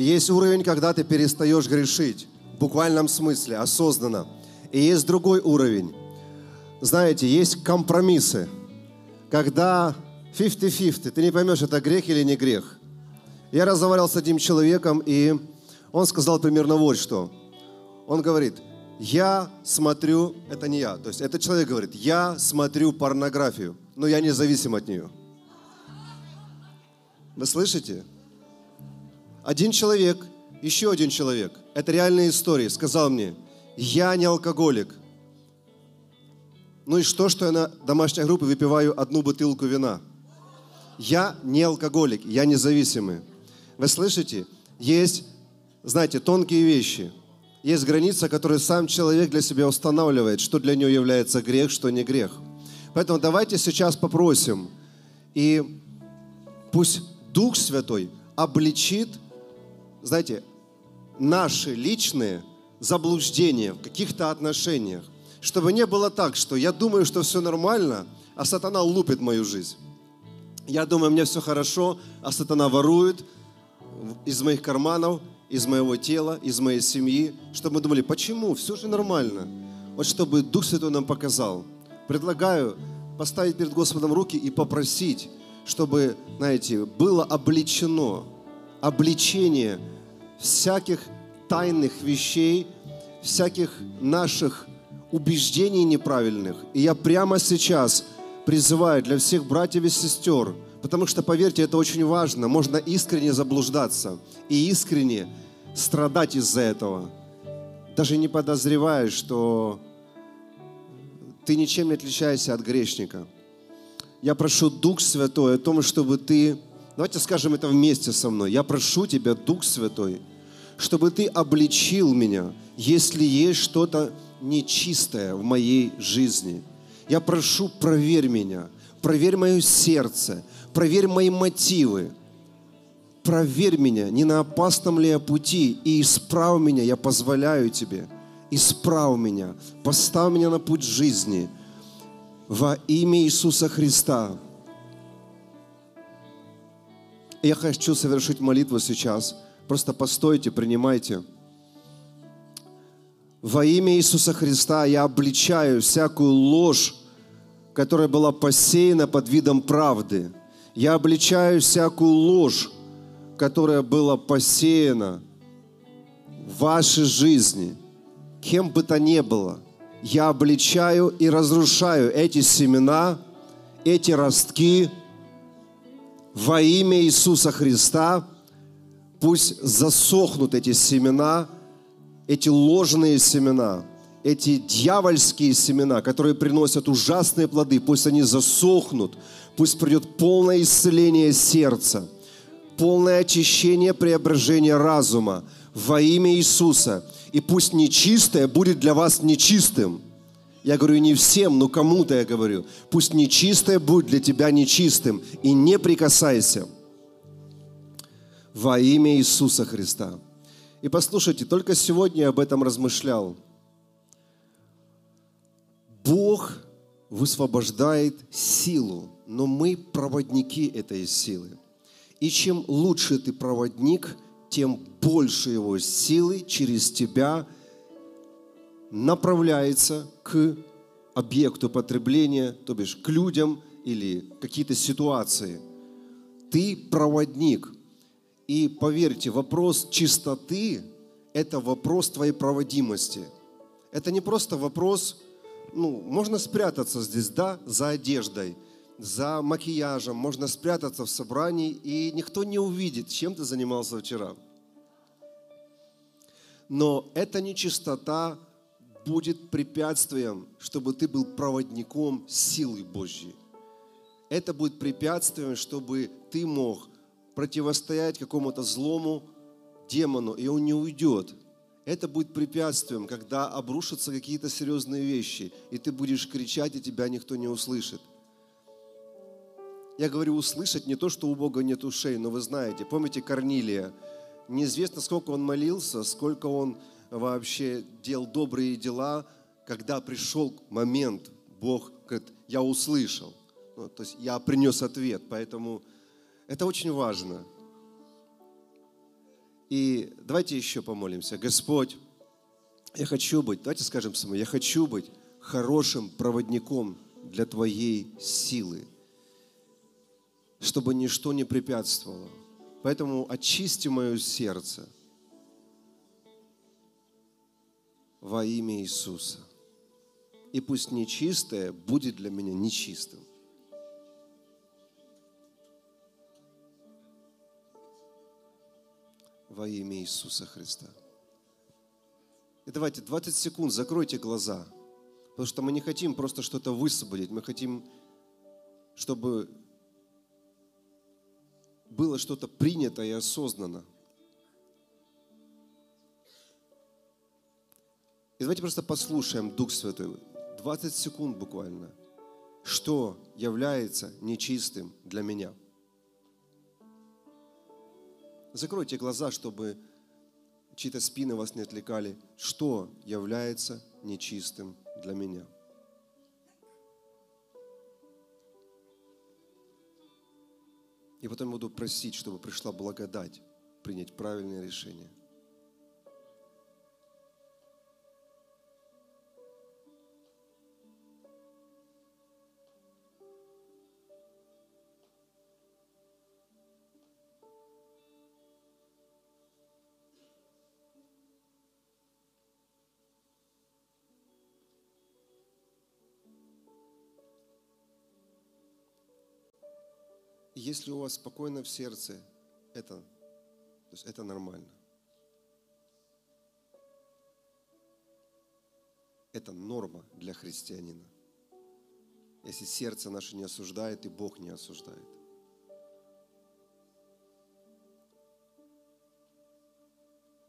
Есть уровень, когда ты перестаешь грешить, в буквальном смысле, осознанно. И есть другой уровень. Знаете, есть компромиссы, когда 50-50, ты не поймешь, это грех или не грех. Я разговаривал с одним человеком, и он сказал примерно вот что. Он говорит, я смотрю, это не я, то есть этот человек говорит, я смотрю порнографию, но я не зависим от нее. Вы слышите? Один человек, еще один человек, это реальная история, сказал мне, я не алкоголик. Ну и что, что я на домашней группе выпиваю одну бутылку вина? Я не алкоголик, я независимый. Вы слышите? Есть, знаете, тонкие вещи. Есть граница, которую сам человек для себя устанавливает, что для него является грех, что не грех. Поэтому давайте сейчас попросим, и пусть Дух Святой обличит знаете, наши личные заблуждения в каких-то отношениях. Чтобы не было так, что я думаю, что все нормально, а сатана лупит мою жизнь. Я думаю, мне все хорошо, а сатана ворует из моих карманов, из моего тела, из моей семьи. Чтобы мы думали, почему? Все же нормально. Вот чтобы Дух Святой нам показал. Предлагаю поставить перед Господом руки и попросить, чтобы, знаете, было обличено обличение всяких тайных вещей, всяких наших убеждений неправильных. И я прямо сейчас призываю для всех братьев и сестер, потому что, поверьте, это очень важно, можно искренне заблуждаться и искренне страдать из-за этого, даже не подозревая, что ты ничем не отличаешься от грешника. Я прошу Дух Святой о том, чтобы ты Давайте скажем это вместе со мной. Я прошу Тебя, Дух Святой, чтобы Ты обличил меня, если есть что-то нечистое в моей жизни. Я прошу, проверь меня, проверь мое сердце, проверь мои мотивы, проверь меня, не на опасном ли я пути, и исправь меня, я позволяю Тебе, исправь меня, поставь меня на путь жизни во имя Иисуса Христа. Я хочу совершить молитву сейчас. Просто постойте, принимайте. Во имя Иисуса Христа я обличаю всякую ложь, которая была посеяна под видом правды. Я обличаю всякую ложь, которая была посеяна в вашей жизни, кем бы то ни было. Я обличаю и разрушаю эти семена, эти ростки, во имя Иисуса Христа. Пусть засохнут эти семена, эти ложные семена, эти дьявольские семена, которые приносят ужасные плоды, пусть они засохнут, пусть придет полное исцеление сердца, полное очищение, преображение разума во имя Иисуса. И пусть нечистое будет для вас нечистым – я говорю не всем, но кому-то я говорю. Пусть нечистое будет для тебя нечистым. И не прикасайся. Во имя Иисуса Христа. И послушайте, только сегодня я об этом размышлял. Бог высвобождает силу, но мы проводники этой силы. И чем лучше ты проводник, тем больше его силы через тебя – направляется к объекту потребления, то бишь к людям или какие-то ситуации. Ты проводник. И поверьте, вопрос чистоты – это вопрос твоей проводимости. Это не просто вопрос, ну, можно спрятаться здесь, да, за одеждой, за макияжем, можно спрятаться в собрании, и никто не увидит, чем ты занимался вчера. Но это не чистота будет препятствием, чтобы ты был проводником силы Божьей. Это будет препятствием, чтобы ты мог противостоять какому-то злому демону, и он не уйдет. Это будет препятствием, когда обрушатся какие-то серьезные вещи, и ты будешь кричать, и тебя никто не услышит. Я говорю услышать не то, что у Бога нет ушей, но вы знаете, помните Корнилия? Неизвестно, сколько он молился, сколько он вообще делал добрые дела, когда пришел момент, Бог говорит, я услышал. Ну, то есть я принес ответ, поэтому это очень важно. И давайте еще помолимся. Господь, я хочу быть, давайте скажем самому, я хочу быть хорошим проводником для Твоей силы, чтобы ничто не препятствовало. Поэтому очисти мое сердце во имя Иисуса. И пусть нечистое будет для меня нечистым. Во имя Иисуса Христа. И давайте 20 секунд закройте глаза, потому что мы не хотим просто что-то высвободить, мы хотим, чтобы было что-то принято и осознанно. И давайте просто послушаем Дух Святой. 20 секунд буквально. Что является нечистым для меня? Закройте глаза, чтобы чьи-то спины вас не отвлекали. Что является нечистым для меня? И потом буду просить, чтобы пришла благодать принять правильное решение. Если у вас спокойно в сердце, это, то есть это нормально. Это норма для христианина. Если сердце наше не осуждает, и Бог не осуждает.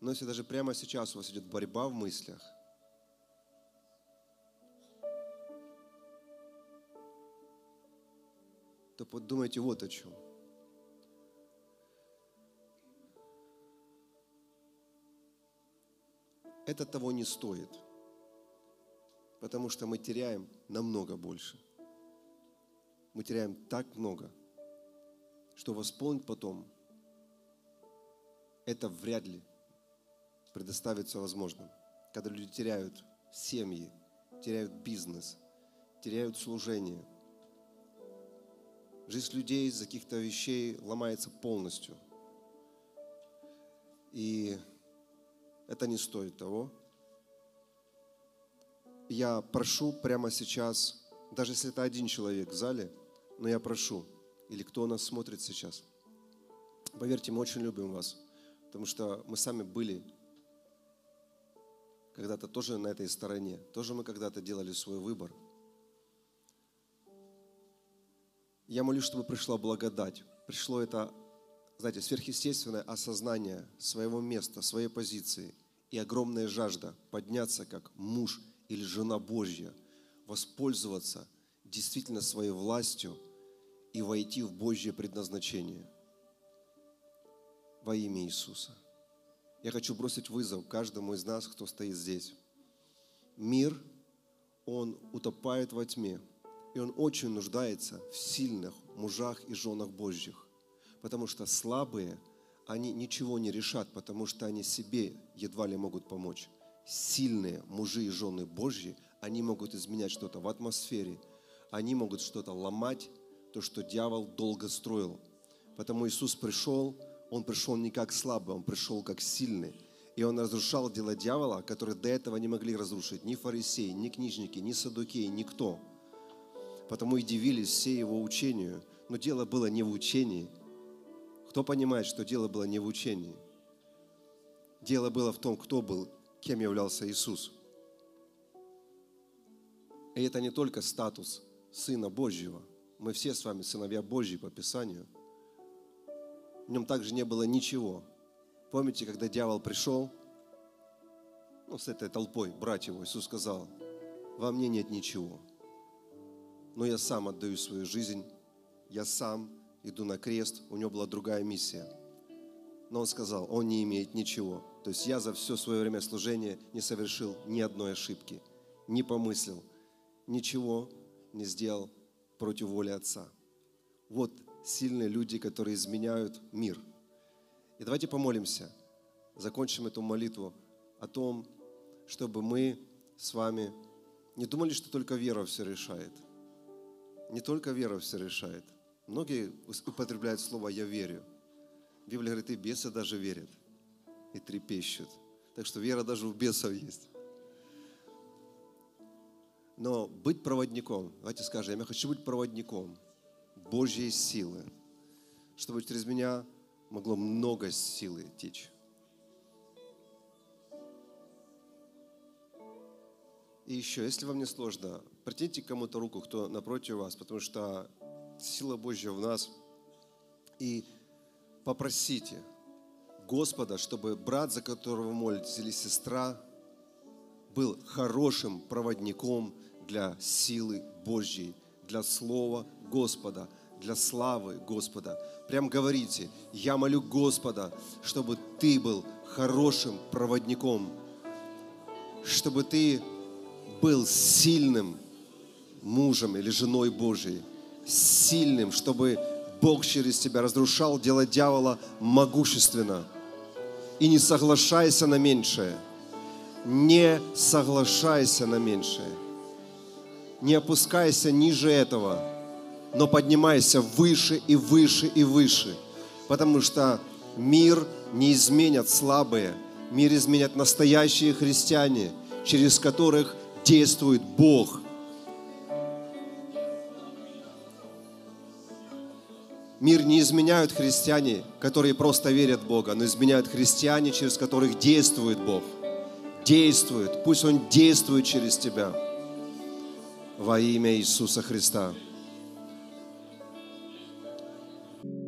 Но если даже прямо сейчас у вас идет борьба в мыслях, то подумайте вот о чем. Это того не стоит, потому что мы теряем намного больше. Мы теряем так много, что восполнить потом это вряд ли предоставится возможным. Когда люди теряют семьи, теряют бизнес, теряют служение – Жизнь людей из-за каких-то вещей ломается полностью. И это не стоит того. Я прошу прямо сейчас, даже если это один человек в зале, но я прошу, или кто нас смотрит сейчас, поверьте, мы очень любим вас, потому что мы сами были когда-то тоже на этой стороне, тоже мы когда-то делали свой выбор – Я молюсь, чтобы пришла благодать. Пришло это, знаете, сверхъестественное осознание своего места, своей позиции и огромная жажда подняться как муж или жена Божья, воспользоваться действительно своей властью и войти в Божье предназначение во имя Иисуса. Я хочу бросить вызов каждому из нас, кто стоит здесь. Мир, он утопает во тьме – и он очень нуждается в сильных мужах и женах Божьих. Потому что слабые, они ничего не решат, потому что они себе едва ли могут помочь. Сильные мужи и жены Божьи, они могут изменять что-то в атмосфере, они могут что-то ломать, то, что дьявол долго строил. Потому Иисус пришел, Он пришел не как слабый, Он пришел как сильный. И Он разрушал дела дьявола, которые до этого не могли разрушить ни фарисеи, ни книжники, ни садукеи, никто – потому и дивились все его учению. Но дело было не в учении. Кто понимает, что дело было не в учении? Дело было в том, кто был, кем являлся Иисус. И это не только статус Сына Божьего. Мы все с вами сыновья Божьи по Писанию. В нем также не было ничего. Помните, когда дьявол пришел, ну, с этой толпой, брать его, Иисус сказал, во мне нет ничего – но я сам отдаю свою жизнь, я сам иду на крест, у него была другая миссия. Но он сказал, он не имеет ничего. То есть я за все свое время служения не совершил ни одной ошибки, не помыслил, ничего не сделал против воли Отца. Вот сильные люди, которые изменяют мир. И давайте помолимся. закончим эту молитву о том, чтобы мы с вами не думали, что только вера все решает. Не только вера все решает. Многие употребляют слово «я верю». Библия говорит, и бесы даже верят, и трепещут. Так что вера даже у бесов есть. Но быть проводником, давайте скажем, я хочу быть проводником Божьей силы, чтобы через меня могло много силы течь. И еще, если вам не сложно, протяните кому-то руку, кто напротив вас, потому что сила Божья в нас. И попросите Господа, чтобы брат, за которого молитесь, или сестра, был хорошим проводником для силы Божьей, для Слова Господа, для славы Господа. Прям говорите, я молю Господа, чтобы ты был хорошим проводником, чтобы ты был сильным мужем или женой Божьей, сильным, чтобы Бог через тебя разрушал дело дьявола могущественно. И не соглашайся на меньшее. Не соглашайся на меньшее. Не опускайся ниже этого, но поднимайся выше и выше и выше. Потому что мир не изменят слабые, мир изменят настоящие христиане, через которых действует Бог – Мир не изменяют христиане, которые просто верят в Бога, но изменяют христиане, через которых действует Бог. Действует. Пусть Он действует через тебя. Во имя Иисуса Христа.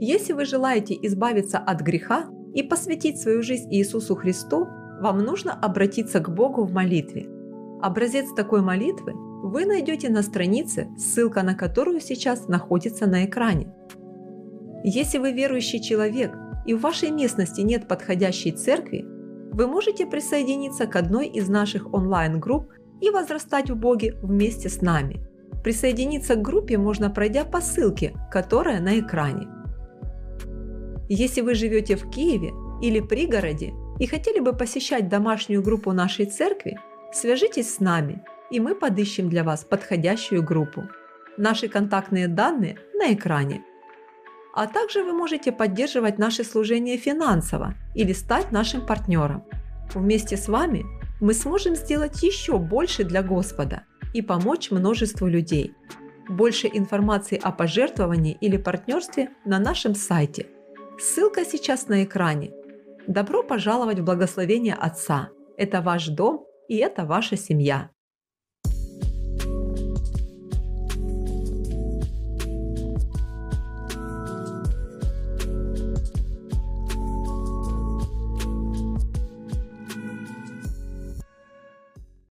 Если вы желаете избавиться от греха и посвятить свою жизнь Иисусу Христу, вам нужно обратиться к Богу в молитве. Образец такой молитвы вы найдете на странице, ссылка на которую сейчас находится на экране. Если вы верующий человек и в вашей местности нет подходящей церкви, вы можете присоединиться к одной из наших онлайн-групп и возрастать в Боге вместе с нами. Присоединиться к группе можно, пройдя по ссылке, которая на экране. Если вы живете в Киеве или пригороде и хотели бы посещать домашнюю группу нашей церкви, свяжитесь с нами, и мы подыщем для вас подходящую группу. Наши контактные данные на экране а также вы можете поддерживать наше служение финансово или стать нашим партнером. Вместе с вами мы сможем сделать еще больше для Господа и помочь множеству людей. Больше информации о пожертвовании или партнерстве на нашем сайте. Ссылка сейчас на экране. Добро пожаловать в благословение Отца. Это ваш дом и это ваша семья.